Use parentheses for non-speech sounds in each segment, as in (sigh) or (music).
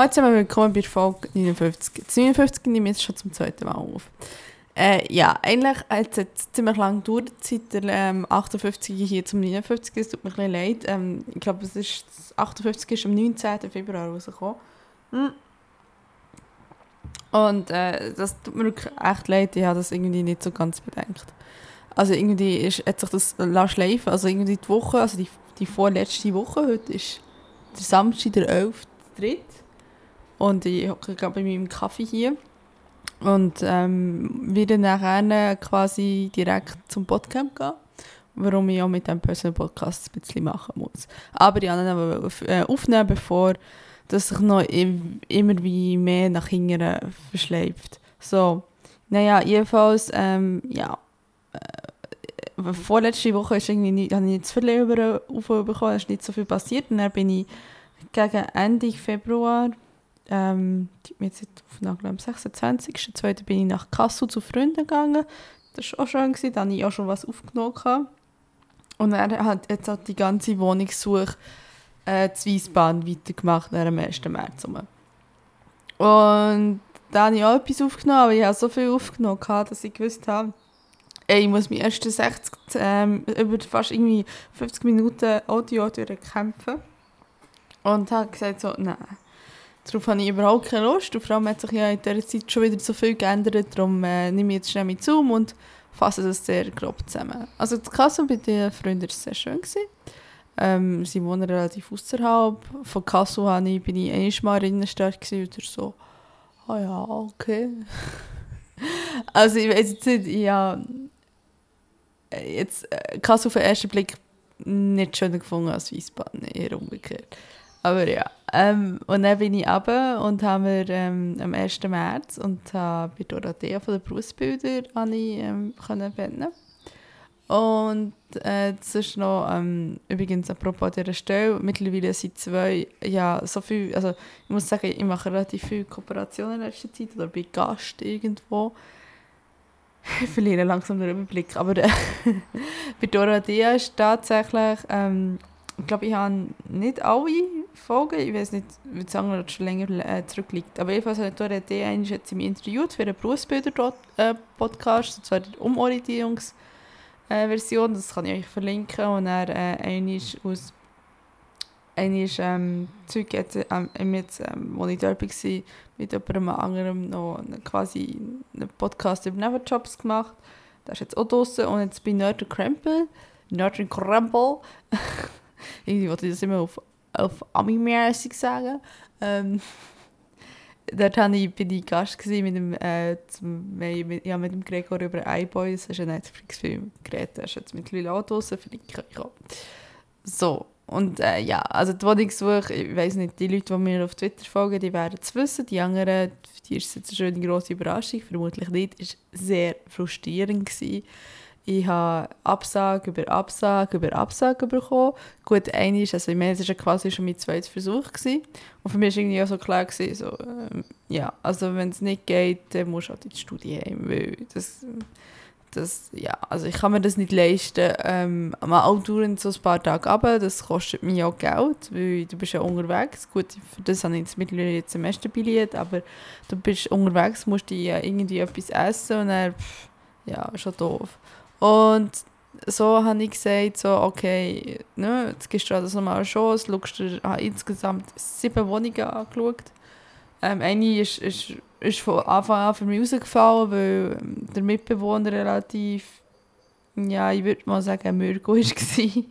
Heute sind willkommen bei Folge 59. Die 59 nehme ich jetzt schon zum zweiten Mal auf. Äh, ja, eigentlich hat es jetzt ziemlich lange gedauert, seit der ähm, 58 hier zum 59. Es tut mir ein leid. Ähm, ich glaube, es ist, das 58 ist am 19. Februar rausgekommen. Hm. Und äh, das tut mir echt leid, ich habe das irgendwie nicht so ganz bedenkt. Also irgendwie ist, hat sich das schleifen Also irgendwie die Woche, also die, die vorletzte Woche, heute ist der Samstag, der 11.3. Und ich hocke gerade bei meinem Kaffee hier. Und ähm, wieder nachher quasi direkt zum Podcamp gehen. Warum ich auch mit dem Personal Podcast ein bisschen machen muss. Aber die anderen äh, aufnehmen, bevor das sich noch immer wie mehr nach hinten verschleift. So, naja, jedenfalls, ähm, ja, äh, vorletzte Woche ist irgendwie nicht, habe ich nicht zu viel über bekommen, es ist nicht so viel passiert und dann bin ich gegen Ende Februar, ähm, jetzt auf am 26. Zweite bin ich nach Kassel zu Freunden gegangen, das war auch schön, gewesen, da habe ich auch schon was aufgenommen. Und er hat jetzt halt die ganze Wohnungssuche äh, das Weissbahn weitergemacht dem 1. März. Und da habe ich auch etwas aufgenommen, aber ich habe so viel aufgenommen, dass ich gewusst habe, ey, ich muss meine ersten 60, ähm, über fast irgendwie 50 Minuten Audio durchkämpfen. Und habe gesagt so, nein, darauf habe ich überhaupt keine Lust. Und vor allem hat sich ja in dieser Zeit schon wieder so viel geändert, darum äh, nehme ich jetzt schnell mit Zoom und fasse das sehr grob zusammen. Also die Kasse bei den Freunden war sehr schön. Gewesen. Ähm, sie wohnen relativ außerhalb. Von Kassel ich, bin ich einmal in der Innenstadt und so, ah oh ja, okay. (laughs) also ich weiß jetzt nicht, ja, jetzt äh, Kassel auf den ersten Blick nicht schöner gefunden als Wiesbaden, eher umgekehrt. Aber ja, ähm, und dann bin ich runter und haben wir ähm, am 1. März und habe bei Dorothea von den Berufsbilder ähm, können und äh, das ist noch, ähm, übrigens apropos dieser Stelle, mittlerweile sind zwei, ja, so viel, also ich muss sagen, ich mache relativ viele Kooperationen in letzter Zeit oder bin Gast irgendwo. (laughs) Ich verliere langsam den Überblick, aber äh, (laughs) bei Dora Dia ist tatsächlich, ähm, ich glaube, ich habe nicht alle Folgen, ich weiß nicht, wie das schon länger äh, zurückliegt, aber jedenfalls hat Dora Dia jetzt mich interviewt für einen Berufsbilder-Podcast, und zwar der Umorientierungs- äh, das kann ich euch verlinken. Und er äh, eine ist aus eine ist ähm, Zeug jetzt, ähm, jetzt ähm, wo ich dort war, mit jemandem anderem noch quasi einen Podcast über Neverjobs gemacht. Das ist jetzt auch draußen und jetzt bei Nerd Krempel. Nerd Krempel. (laughs) Irgendwie wollte ich das immer auf, auf Ami-mäßig sagen. Ähm, (laughs) dort ich, bin ich Gast mit dem, äh, zum, mit, ja, mit dem Gregor über iBoys, das ist ein Netflix-Film geredet, das ist jetzt mit Lila auch draussen, verlinke ich auch. So, und äh, ja, also die Wohnungssuche, ich weiß nicht, die Leute, die mir auf Twitter folgen, die werden es wissen, die anderen, für die ist es jetzt eine schöne grosse Überraschung, vermutlich nicht, war sehr frustrierend. Gewesen ich habe Absage über Absage über Absage bekommen. Gut, eine ist, also ich meine, es war quasi schon mein zweites Versuch. Gewesen. Und für mich war irgendwie auch so klar, gewesen, so, ähm, ja, also wenn es nicht geht, dann musst du halt in die Studie heim, weil das, das, ja, also ich kann mir das nicht leisten, ähm, mal auch dauernd so ein paar Tage runter, das kostet mir auch Geld, weil du bist ja unterwegs, gut, für das habe ich jetzt mittlerweile jetzt Semesterbillett, aber du bist unterwegs, musst ja irgendwie etwas essen und dann, pff, ja, schon doof. Und so habe ich gesagt, so, okay, ne, jetzt gehst du das nochmal eine Chance, schaust dir, habe insgesamt sieben Wohnungen angeschaut. Ähm, eine ist, ist, ist von Anfang an für mich rausgefallen, weil der Mitbewohner relativ, ja, ich würde mal sagen, ein Mürgo war. (laughs)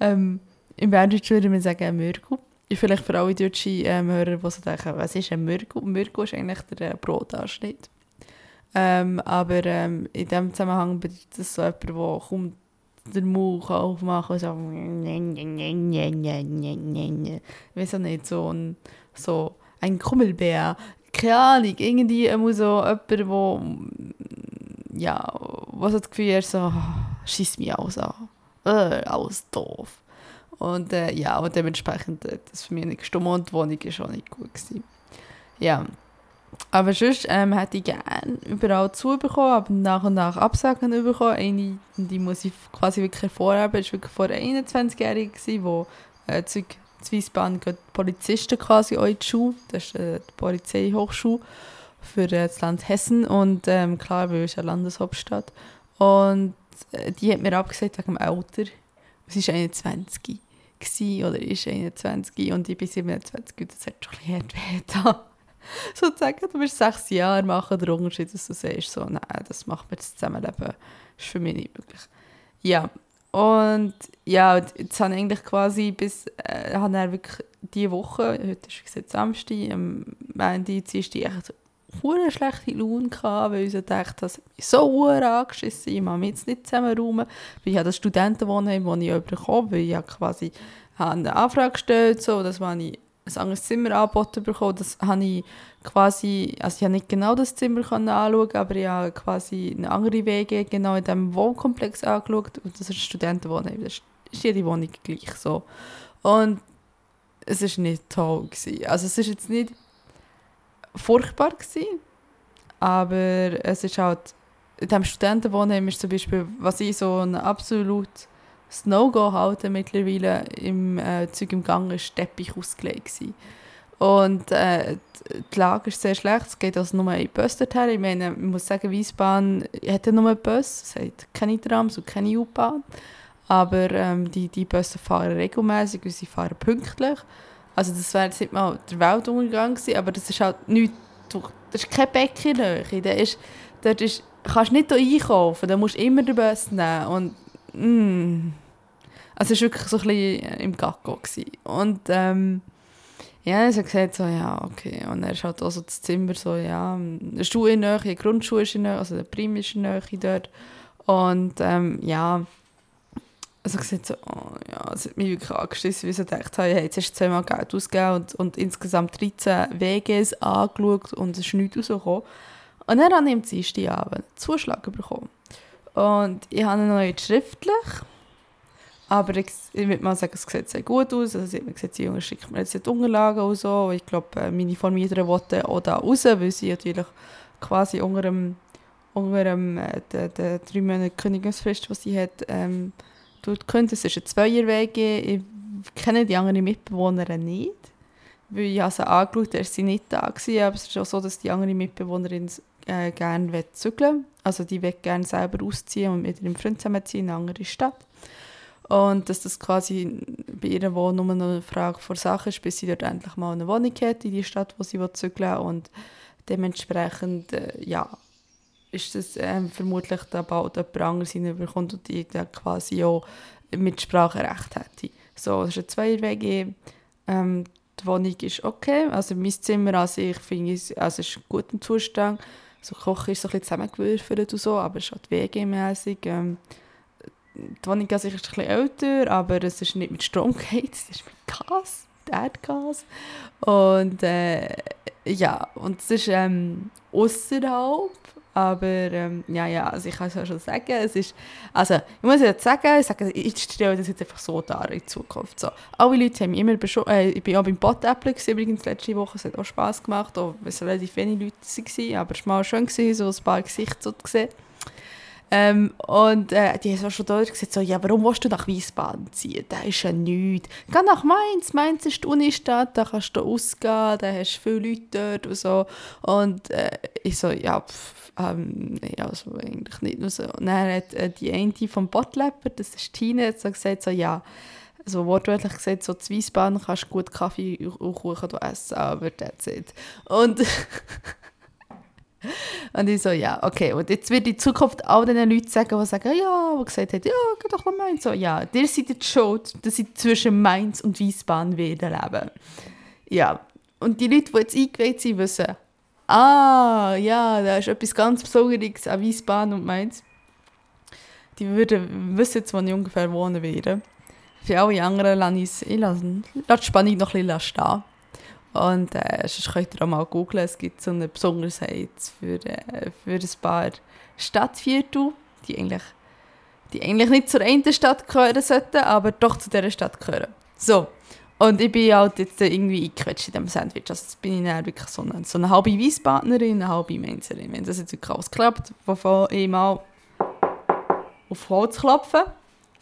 ähm, Im Berndeutsch würde man sagen, ein Mürgo. Vielleicht für alle deutschen ähm, Hörer, die so denken, was ist ein Mürgo? Mürgo ist eigentlich der äh, Brotanschnitt. Ähm, aber ähm, in diesem Zusammenhang bedeutet das so jemand, der kaum den Mund aufmachen kann so ich weiß auch nicht, so ein, so ein Kummelbär. Keine Ahnung, irgendwie muss so jemand, der ja, was das Gefühl hat, so, schießt mich aus an. Äh, alles doof. Und äh, ja, und dementsprechend, äh, das für mich nicht gestummt und die Wohnung war auch nicht gut. Gewesen. Ja, aber sonst ähm, hätte ich gerne überall zubekommen, aber nach und nach Absagen bekommen. Eine, die muss ich quasi wirklich hervorheben, war wirklich vor 21-Jährigen, die äh, Zeug die Polizisten quasi auch in die Schule. Das ist äh, die Polizeihochschule für äh, das Land Hessen. Und ähm, klar, weil es eine Landeshauptstadt. Und äh, die hat mir abgesagt wegen dem Alter. Sie war 21 gewesen, oder ist 21 und ich bin 27 und das hat schon ein bisschen hart (laughs) Sozusagen, du bist sechs Jahre, machen der Unterschied, dass du sagst, so, nein, das macht mir das Zusammenleben, ist für mich nicht möglich. Ja, und ja, jetzt habe ich eigentlich quasi bis, äh, habe dann wirklich diese Woche, heute ist gesagt Samstag, am Montag, Dienstag, echt eine schlechte Laune gehabt, weil ich dachte, das hat mich so angeschissen, ich mache mich jetzt nicht zusammenräumen. Ich habe das Studentenwohnheim, das ich bekommen weil ich quasi eine Anfrage gestellt so, dass ich ein anderes Zimmer angeboten bekommen. Das habe ich quasi, also ich nicht genau das Zimmer anschauen aber ich habe quasi eine andere Wege genau in diesem Wohnkomplex angeschaut und das ist Studentenwohnheim, das ist jede Wohnung gleich so. Und es war nicht toll. Gewesen. Also es ist jetzt nicht furchtbar gewesen, aber es ist halt, in diesem Studentenwohnheim ist zum Beispiel, was ich so ein absolut No-Go halte mittlerweile im äh, Zeug im Gang, ist Teppich ausgelegt gewesen. Und äh, die Lage ist sehr schlecht, es geht also nur ein Bus dorthin. Ich meine, ich muss sagen, Wiesbaden hat ja nur Bus, es hat keine Trams und keine U-Bahn. Aber ähm, die, die Busse fahren regelmäßig und sie fahren pünktlich. Also das wäre jetzt nicht mal der Weltuntergang gewesen, aber das ist halt nichts, das ist kein in der ist, dort ist, kannst nicht hier einkaufen, da musst du immer den Bus nehmen und mm, also es war wirklich so ein bisschen im Gacko. Gewesen. Und ähm, ja, er hat gesagt, so, ja, okay. Und er ist halt auch so das Zimmer so, ja, eine Schule in der Nähe, Grundschule ist in der Nähe, also der Prim ist in der Nähe dort. Und ähm, ja, also gesagt so, oh, ja, es hat mich wirklich angeschissen, weil ich gedacht habe, hey, jetzt hast du zweimal Geld ausgegeben und, und insgesamt 13 WGs angeschaut und es ist nichts rausgekommen. Und dann habe ich am Dienstagabend Zuschlag bekommen. Und ich habe noch nicht schriftlich, aber ich, ich würde mal sagen, es sieht sehr gut aus. Also, sie hat mir gesagt, die Junge schickt mir jetzt die Unterlagen und so. Ich glaube, äh, meine Vermieterin wollte auch da raus, weil sie natürlich quasi unter dem, unter dem äh, der, der drei Monate Kündigungsfrist, die sie hat, ähm, dort könnte. Es ist ein Zweierwege. Ich kenne die anderen Mitbewohner nicht. Weil ich habe sie angeschaut, er sie nicht da gewesen, aber es ist auch so, dass die andere Mitbewohnerin äh, gerne zügeln Also die will gerne selber ausziehen und mit ihrem Freund zusammenziehen in eine andere Stadt. Und dass das quasi bei ihrer Wohnung nur eine Frage vor Sache ist, bis sie dort endlich mal eine Wohnung hat in die Stadt, wo sie zügeln Und dementsprechend, äh, ja, ist das ähm, vermutlich da bald jemand anderes hineinbekommt und die dann quasi auch Mitspracherecht hätte. So, es ist ein Zweier-WG. Ähm, die Wohnung ist okay. Also mein Zimmer an sich finde ich, also ist in gutem Zustand. So Kochen ist so ein zusammengewürfelt und so, aber es ist halt WG-mäßig. Ähm, die Wohnung ist ein bisschen älter, aber es ist nicht mit Strom (laughs) geheizt, es ist mit Gas, mit Erdgas. Und äh, ja, und es ist ähm, außerhalb aber ähm, ja, ja, also ich kann es ja schon sagen, es ist, also ich muss jetzt sagen, ich, sage, ich stelle das jetzt einfach so dar in Zukunft. So. Alle Leute haben mich immer beschossen, äh, ich bin auch beim Bot-Apple übrigens letzte Woche, es hat auch Spass gemacht, auch wenn es relativ wenige Leute waren, aber es war mal schön, gewesen, so ein paar Gesichter zu sehen. Ähm, und äh, die haben schon dort gesagt, so, ja, warum willst du nach Wiesbaden ziehen? Da ist ja nichts. Geh nach Mainz, Mainz ist die Unistadt, da kannst du ausgehen, da hast du viele Leute dort und so. Und äh, ich so, ja, pff, ähm, nee, also eigentlich nicht nur so. Und dann hat äh, die eine vom Bottlepper, das ist Tine, so gesagt, so, ja, also wortwörtlich gesagt, so zu Wiesbaden kannst du gut Kaffee und Kuchen essen, aber that's it. Und (laughs) Und ich so, ja, okay. Und jetzt wird in Zukunft all den Leuten sagen, die sagen, ja, die gesagt haben, ja, geh doch nach Mainz. So, ja, ihr seid jetzt schuld, dass ich zwischen Mainz und Wiesbaden wieder lebe. Ja. Und die Leute, die jetzt eingeweiht sind, wissen, ah, ja, da ist etwas ganz Besonderes an Wiesbaden und Mainz. Die würden wissen jetzt, wo ich ungefähr wohnen werde. Für alle anderen lasse ich, ich lasse, lasse die Spannung noch ein bisschen stehen. Und äh, sonst könnt ihr auch mal googeln, es gibt so eine Besonderheit für, äh, für ein paar Stadtviertel, die eigentlich, die eigentlich nicht zur einen Stadt gehören sollten, aber doch zu dieser Stadt gehören. So, und ich bin halt jetzt irgendwie eingequetscht in diesem Sandwich. Also jetzt bin ich dann wirklich so eine, so eine halbe Weissbadnerin, eine halbe Menzerin. Wenn das jetzt wirklich alles klappt, wovon ich mal auf Holz klopfen,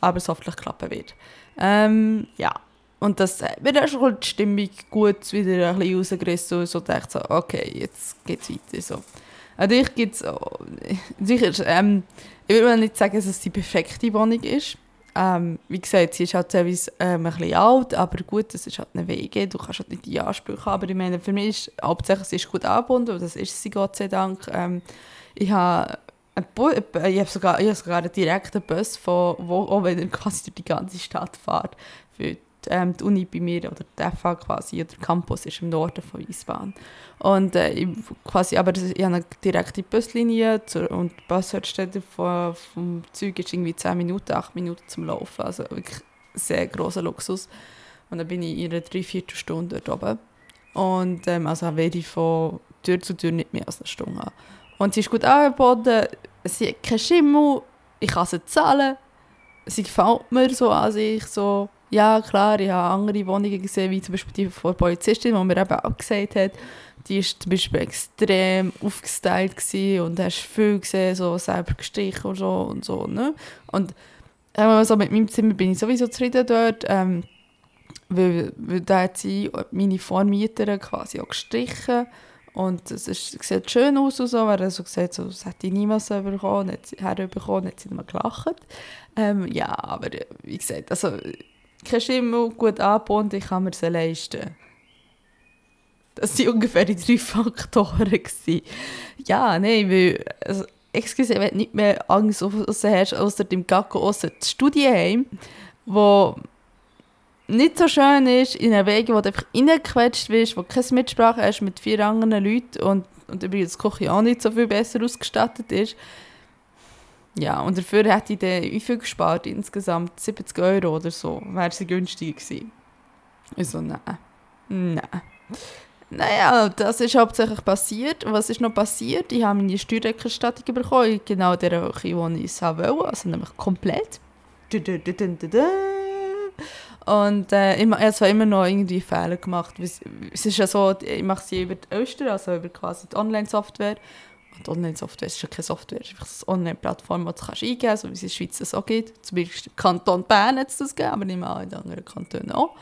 aber es hoffentlich klappen wird. Ähm, ja, und das hat mir dann schon die Stimmung gut wieder ein bisschen rausgerissen und so dachte so, okay, jetzt geht es weiter. So. Natürlich gibt es, sicher, ähm, ich will nicht sagen, dass es die perfekte Wohnung ist. Ähm, wie gesagt, sie ist halt teilweise ähm, ein bisschen alt, aber gut, das ist halt eine Wege, du kannst halt nicht die Ansprüche haben. Aber ich meine, für mich ist hauptsächlich, sie ist gut angebunden und das ist sie Gott sei Dank. Ähm, ich habe ich habe sogar, ich habe sogar einen direkten Bus, von, wo, auch wenn er quasi durch die ganze Stadt fährt, für ähm, die Uni bei mir oder die FH quasi, oder der Campus ist im Norden von Wiesbaden. Und äh, ich, quasi, aber ich habe eine direkte Buslinie zur, und die Bushaltestelle vom, vom Zeug ist irgendwie 10 Minuten, 8 Minuten zum Laufen. Also wirklich sehr großer Luxus. Und dann bin ich in einer Dreiviertelstunde dort oben. Und ähm, also werde ich von Tür zu Tür nicht mehr als eine Stunde haben. Und sie ist gut angeboten, sie hat keinen Schimmel, ich kann sie zahlen. Sie gefällt mir so an sich so ja, klar, ich habe andere Wohnungen gesehen, wie zum Beispiel die von der Polizistin, die mir eben gesagt hat, die war zum Beispiel extrem aufgestylt und hast viel gesehen, so selber gestrichen und so und so, ne? Und also mit meinem Zimmer bin ich sowieso zufrieden dort, ähm, weil, weil da hat sie meine Vormieterin quasi auch gestrichen und es sieht schön aus und so, weil er so gesagt so, das hätte ich niemals bekommen, nicht herbekommen, hat sie nicht mal gelacht. Ähm, ja, aber wie gesagt, also kein Schimmel, gut angebunden, ich kann mir sie leisten. Das waren ungefähr die drei (laughs) Faktoren. Ja, nein, weil, also, excuse, wenn du nicht mehr Angst hast, außer dem Gacko, außer das Studienheim, wo nicht so schön ist, in einer Wege, wo du einfach reingequetscht wirst, wo du keine Mitsprache hast mit vier anderen Leuten und, und übrigens die Küche auch nicht so viel besser ausgestattet ist, ja, und dafür hätte ich dann wie viel gespart? Insgesamt 70 Euro oder so. Wäre sie günstig gewesen. Ich so, nein. Nein. Naja, das ist hauptsächlich passiert. Was ist noch passiert? Ich habe meine Steuerrückerstattung bekommen, genau der Höhe, die ich es wollte, also nämlich komplett. Und äh, ich, habe zwar immer noch irgendwie Fehler gemacht. Es ist ja so, ich mache sie über die Öster, also über quasi die Online-Software. Und Online-Software ist schon keine Software, es ist einfach eine Online-Plattform, die du kannst eingeben kannst, so wie es in der Schweiz so gibt. Zum Beispiel im Kanton Bern hat es das gegeben, aber nicht mehr in anderen Kantonen auch.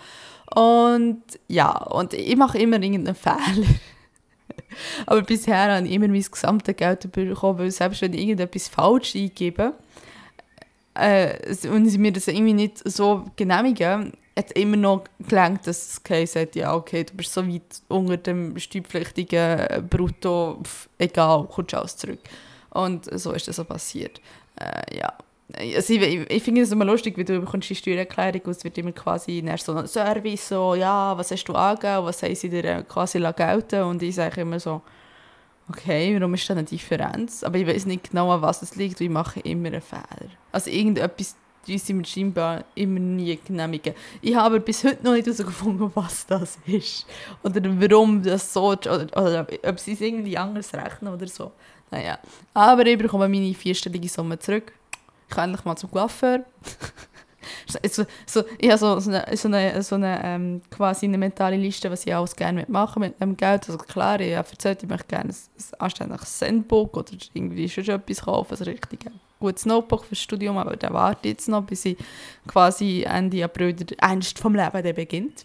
Und ja, und ich mache immer irgendeinen Fehler. (laughs) aber bisher habe ich immer mein gesamtes Geld bekommen, weil selbst wenn ich irgendetwas falsch eingebe, äh, und sie mir das irgendwie nicht so genehmigen, hat immer noch gelangt, dass es Case ja okay, du bist so weit unter dem steuerpflichtigen Brutto, pf, egal, kommst alles zurück. Und so ist das so passiert. Äh, ja. Also ich, ich, ich finde es immer lustig, wie du bekommst die Steuererklärung und es wird immer quasi so ein Service, so, ja, was hast du angegeben, was haben sie dir äh, quasi gelten und ich sage immer so, okay, warum ist da eine Differenz? Aber ich weiß nicht genau, an was es liegt, und ich mache immer einen Fehler. Also irgendetwas mir scheinbar immer nie genehmigen. Ich habe bis heute noch nicht herausgefunden, was das ist. Oder warum das so ist. Oder, oder ob sie es irgendwie anders rechnen oder so. Naja. Aber ich bekomme meine vierstellige Summe zurück. Ich kann endlich mal zum Coiffeur. (laughs) so, so, ich habe so, so eine, so eine, so eine ähm, quasi eine mentale Liste, was ich alles gerne machen mit dem Geld. Also klar, ich habe erzählt, ich möchte gerne ein, ein anständiges Sendbook oder irgendwie schon etwas kaufen, also richtig gutes Notebook fürs Studium, aber der wartet jetzt noch, bis ich quasi Ende April der Ernst vom Leben der beginnt.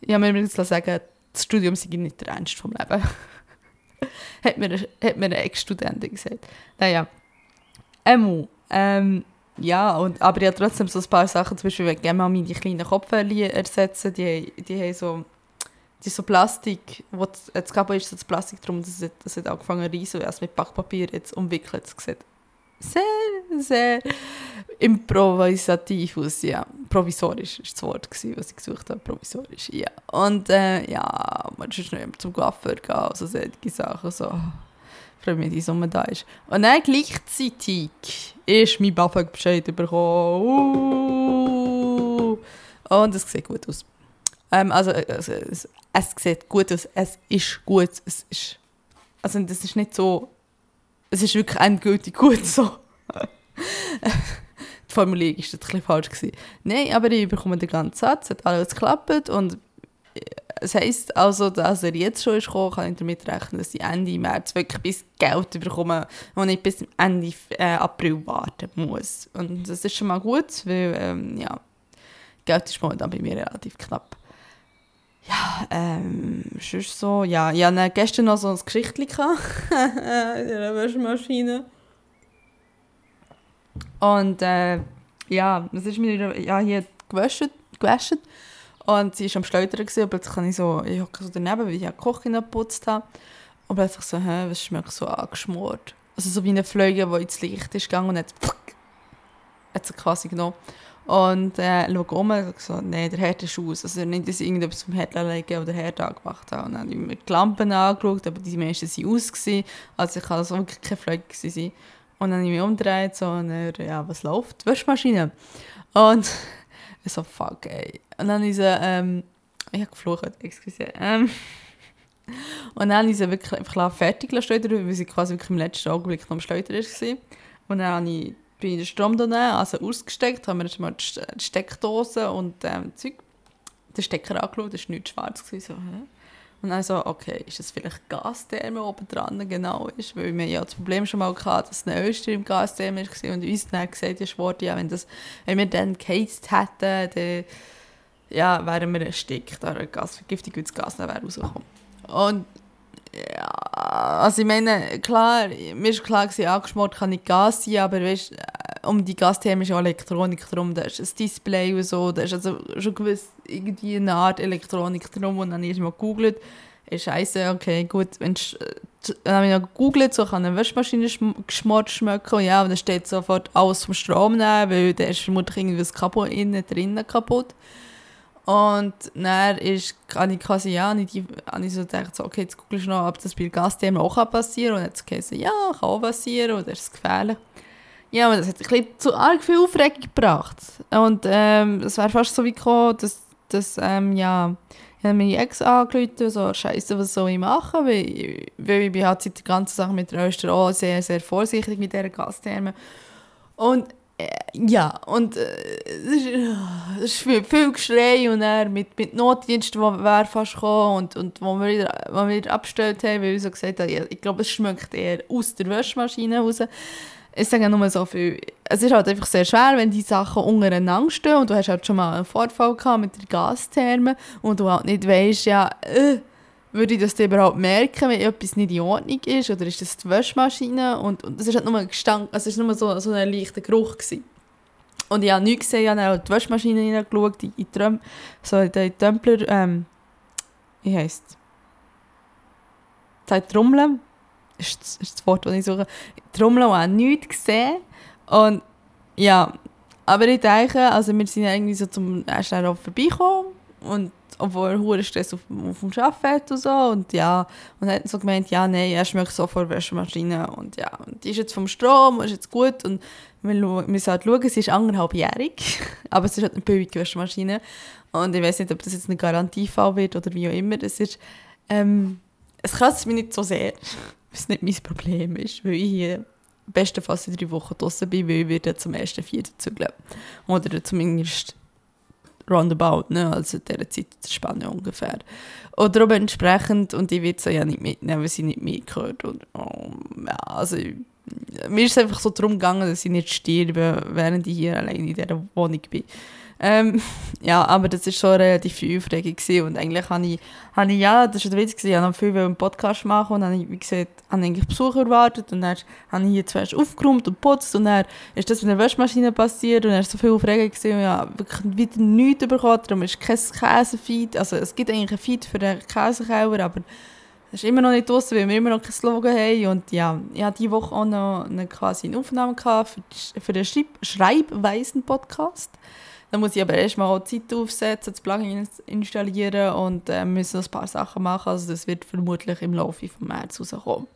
ich habe mir übrigens sagen, das Studium sei nicht der Ernst vom Leben. (laughs) hat, mir, hat mir eine Ex-Studentin gesagt. Naja. Ähm, ähm, ja, und, aber ich habe trotzdem so ein paar Sachen, zum Beispiel, wenn ich mal meine kleinen Kopfhörer ersetzen, die, die haben so, die so Plastik, wo das, jetzt gab ist das Plastik drum, das hat, das hat angefangen zu reisen, als mit Backpapier jetzt umwickelt. Es sieht sehr, sehr improvisativ aus, ja. Provisorisch war das Wort, gewesen, was ich gesucht habe, provisorisch, ja. Und äh, ja, man ist noch zum Coiffeur gehen, also solche Sachen, so. Ich freue mich, dass Sommer da ist. Und dann gleichzeitig ist mein BAföG Bescheid bekommen. Uh, und es sieht gut aus. Ähm, also, also es, es sieht gut aus, es ist gut, es ist... Also das ist nicht so es ist wirklich endgültig gut so. die Formulierung war ein bisschen falsch. Gewesen. Nein, aber ich bekomme den ganzen Satz, hat alles geklappt und es heisst also, dass er jetzt schon ist gekommen, kann ich damit rechnen, dass ich Ende März wirklich bis Geld bekomme und nicht bis Ende äh, April warten muss. Und das ist schon mal gut, weil, ähm, ja, Geld ist momentan bei mir relativ knapp. Ja, ähm, sonst so, ja, ich hatte gestern noch so ein Geschichtchen (laughs) in der Waschmaschine. Und äh, ja, es ist mir ja, hier gewaschen, gewaschen und sie war am Schleudern und plötzlich kann ich so, ich hocke so daneben, weil ich ja die Küche geputzt habe und plötzlich so, hä, was schmeckt so angeschmort? Also so wie eine Fleuge, die ins Licht ist gegangen und hat, hat sie quasi genommen. Und äh, schaue um und so, nein, der Herd ist aus. Also nicht, dass ich irgendetwas vom Herd legen oder Herd angemacht habe. Und dann habe ich mir die Lampen angeschaut, aber die meisten waren aus. Gewesen. Also ich kann das wirklich keine Fleuge sein. Und dann habe ich mich umgedreht so, und er, ja, was läuft? Die Waschmaschine. Und (laughs) ich so, fuck, ey. Und dann ist er, ähm, ich habe geflucht, excuse. Ähm, (laughs) und dann habe ich sie wirklich einfach fertig schleudern, weil sie quasi wirklich im letzten Augenblick noch am Schleudern war. Und dann habe ich, bin ich den Strom da also ausgesteckt, haben wir erstmal die Steckdose und ähm, Zeug, den Stecker angeschaut, das war nicht schwarz. Gewesen, so, hä? Und dann so, okay, ist das vielleicht Gastherme oben dran genau ist? Weil wir ja das Problem schon mal hatten, dass eine Öster im Gastherme war und uns dann gesagt ist ja, wenn, das, wenn wir dann geheizt hätten, dann ja, wären wir erstickt an einer Gasvergiftung, weil das Gas dann wäre rausgekommen. Und ja, also ich meine, klar, mir ist klar gewesen, angeschmort kann nicht Gas sein, aber weißt, um die Gastherme ist auch Elektronik drum, da ist ein Display und so, da ist also schon gewiss irgendwie eine Art Elektronik drum und dann habe ich mal gegoogelt, ist scheiße, okay, gut, wenn äh, dann habe ich noch gegoogelt, so kann eine Waschmaschine geschmort schmecken, ja, und dann steht sofort alles vom Strom nehmen, weil da ist vermutlich irgendwie was kaputt, innen drinnen kaputt. Und dann ist, habe ich quasi, ja, habe ich, habe ich so gedacht, so, okay, jetzt googelst du noch, ob das bei Gasthemen auch passieren kann. Und hat es ja, kann auch passieren, oder ist es gefährlich. Ja, aber das hat ein bisschen zu arg viel Aufregung gebracht. Und ähm, es wäre fast so wie gekommen, dass, dass ähm, ja, ich habe meine Ex angerufen, so, scheiße, was soll ich machen? Weil, weil ich bin halt seit der ganzen Sache mit der Öster auch sehr, sehr vorsichtig mit dieser Gastherme. Und ja, und äh, es ist viel, viel Geschrei und er mit, mit Notdiensten, die fast gekommen und, und wo wir wieder, wo wir wieder abgestellt haben, weil wir so gesagt haben, ja, ich glaube, es schmeckt eher aus der Waschmaschine raus. Ich sage nur so viel, es ist halt einfach sehr schwer, wenn die Sachen untereinander stehen und du hast halt schon mal einen Vorfall gehabt mit der Gastherme und du halt nicht weißt, ja, äh, würde ich das überhaupt merken, wenn etwas nicht in Ordnung ist? Oder ist das die Waschmaschine? Und, und das ist halt nur Gestank, also es war nur so, so ein leichter Geruch. Gewesen. Und ich habe nichts gesehen, ich habe auch die Waschmaschine hineingeschaut, in, in, Tröm, so in die Templer, ähm, wie heisst es? Trommeln, ist, das, ist das Wort, das ich suche. Trommeln habe nichts gesehen. Und ja, aber ich denke, also wir sind irgendwie so zum ersten Mal vorbeigekommen und obwohl er hohen Stress auf, auf dem Arbeiten und so. Und ja und hat so gemeint ja nein er schmeckt so vor Wäschemaschine. Und ja und die ist jetzt vom Strom ist jetzt gut. Und wir müssen halt schauen sie ist anderthalbjährig. (laughs) Aber es ist halt eine billige Wäschemaschine. Und ich weiß nicht ob das jetzt ein Garantiefall wird oder wie auch immer das ist. Ähm, es kratzt mich nicht so sehr (laughs) was nicht mein Problem ist weil ich hier bestenfalls in drei Wochen draußen bin weil ich werde zum ersten Viertel zügeln. Oder zumindest roundabout, ne? also dieser Zeitspanne ungefähr. Oder aber entsprechend, und ich will sie ja nicht mitnehmen, weil sie nicht mitgehört. Und, oh, ja, also, mir ist es einfach so darum gegangen, dass ich nicht sterbe, während ich hier allein in dieser Wohnung bin. Ähm, (laughs) ja, aber das war schon relativ viel Aufregung und eigentlich habe ich, habe ich, ja, das war der Witz, ich habe viel einen Podcast machen und habe wie gesagt, habe eigentlich Besucher erwartet und dann habe ich hier zuerst aufgeräumt und geputzt und dann ist das mit der Waschmaschine passiert und dann war so viel Aufregung gewesen und ja, wirklich wieder nichts bekommen, darum ist kein Käsefeed, also es gibt eigentlich ein Feed für den Käsekauer, aber es ist immer noch nicht draußen, weil wir immer noch kein Slogan haben. Und ja, ich hatte diese Woche auch noch eine, quasi eine Aufnahme für, für den Schreib Schreibweisen-Podcast. Dann muss ich aber erstmal Zeit aufsetzen, das Plugin installieren und äh, müssen ein paar Sachen machen. Also das wird vermutlich im Laufe des März rauskommen.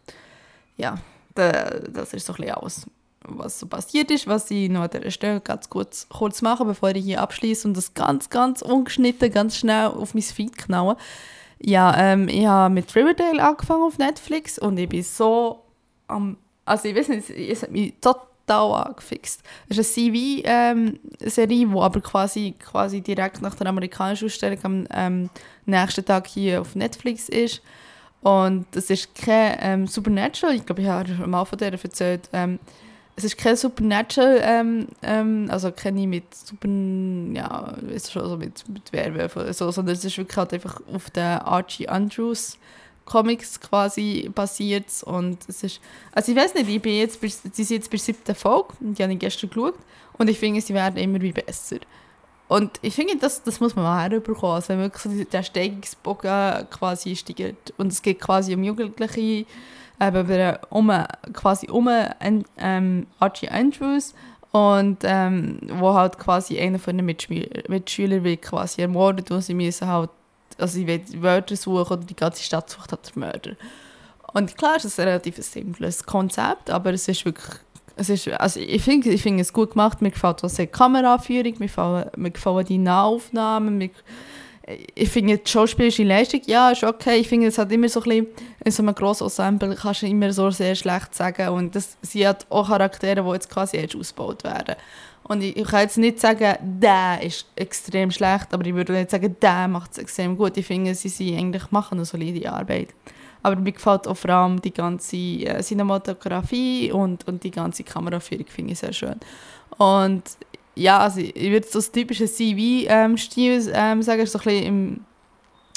Ja, das ist so ein bisschen alles, was so passiert ist, was ich noch an dieser Stelle ganz kurz, kurz mache, bevor ich hier abschließe und das ganz, ganz ungeschnitten, ganz schnell auf mein Feed knaue. Ja, ähm, ich habe mit Riverdale angefangen auf Netflix und ich bin so am, also ich weiß nicht, es hat mich total total angefixt. Es ist eine CV-Serie, ähm, die aber quasi, quasi direkt nach der amerikanischen Ausstellung am ähm, nächsten Tag hier auf Netflix ist. Und es ist kein ähm, Supernatural, ich glaube, ich habe mal von der erzählt. Ähm, es ist kein Supernatural, ähm, ähm, also keine mit Super, ja, ist schon so mit, mit Werwölfen so, sondern es ist wirklich halt einfach auf den Archie Andrews Comics quasi basiert und es ist, also ich weiß nicht, ich bin jetzt, sie sind jetzt bei siebten Folge, die habe ich gestern geschaut und ich finde, sie werden immer wie besser. Und ich finde, das, das muss man mal herüberkommen, also wenn wirklich der Steigungsbogen quasi steigt und es geht quasi um Jugendliche, eben um, quasi um ähm, Archie Andrews und ähm, wo halt quasi einer von den Mitschüler, Mitschülern wird quasi ermordet und sie müssen halt, also sie wollen Wörter suchen oder die ganze Stadt sucht halt den Mörder. Und klar ist es ein relativ simples Konzept, aber es ist wirklich es ist, also ich finde ich find es gut gemacht, mir gefällt auch die Kameraführung, mir gefallen, mir gefallen die Nahaufnahmen, mir, ich finde die schauspielerische Leistung, ja, ist okay. Ich finde, es hat immer so ein bisschen, in so einem grossen Ensemble kannst du immer so sehr schlecht sagen. Und das sind halt auch Charaktere, die jetzt quasi erst ausgebaut werden. Und ich, ich kann jetzt nicht sagen, der ist extrem schlecht, aber ich würde nicht sagen, der macht es extrem gut. Ich finde, sie, sie eigentlich machen eine solide Arbeit. Aber mir gefällt auch vor allem die ganze äh, Cinematografie und, und die ganze Kameraführung finde ich sehr schön. Und ja, also ich würde das typische CV-Stil ähm, sagen, so ein im,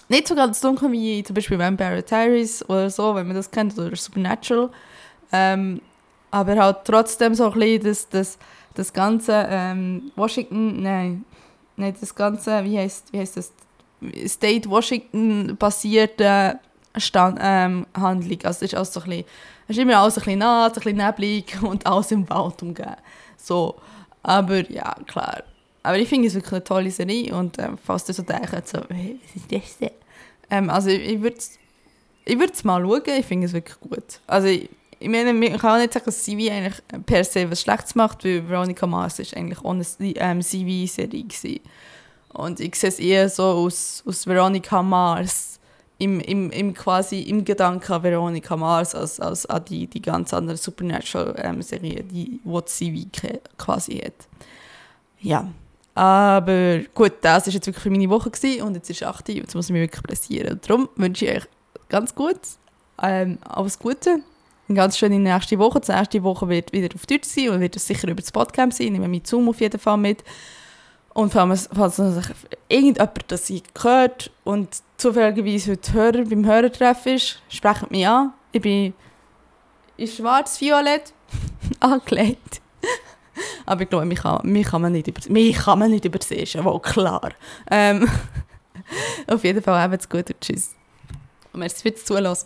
nicht so ganz dunkel wie zum Beispiel Vampire Diaries oder so, wenn man das kennt, oder Supernatural. Ähm, aber halt trotzdem so ein bisschen das, das, das ganze ähm, Washington, nein, nicht das ganze, wie heißt, wie heißt das, State Washington basierte Stand, ähm, Handlung. Also es ist, alles so ein bisschen, es ist immer alles ein bisschen nass, ein bisschen neblig (laughs) und alles im Wald umgeben. So. Aber ja, klar. Aber ich finde es wirklich eine tolle Serie und ähm, falls so denkt, so, was ist das denn? Ähm, also ich, ich würde ich es mal schauen, ich finde es wirklich gut. Also ich, ich meine, man kann auch nicht sagen, dass CV eigentlich per se was Schlechtes macht, weil Veronica Mars ist eigentlich eine ähm, CV-Serie Und ich sehe es eher so aus, aus Veronica Mars im, im, im quasi im Gedanken an Veronica Mars als, als an die, die ganz andere Supernatural-Serie, ähm, die, die CV quasi hat. Ja, aber gut, das war jetzt wirklich meine Woche gewesen, und jetzt ist 8 Uhr, jetzt muss ich mich wirklich pressieren. Darum wünsche ich euch ganz gut, ähm, alles Gute, eine ganz schöne nächste Woche. Die nächste Woche wird wieder auf Deutsch sein und wird es sicher über das Podcast sein. Ich nehme mit Zoom auf jeden Fall mit. Und falls, falls irgendjemand das gehört und zufälligerweise heute Hörer beim Hörertreff ist, sprecht mich an. Ich bin in schwarz-violett (laughs) angelegt. Aber ich glaube, mich kann, mich kann man nicht, über, mich kann man nicht übersehen, wohl klar. Ähm, (laughs) auf jeden Fall, habt's gut und tschüss. Und merci fürs Zuhören.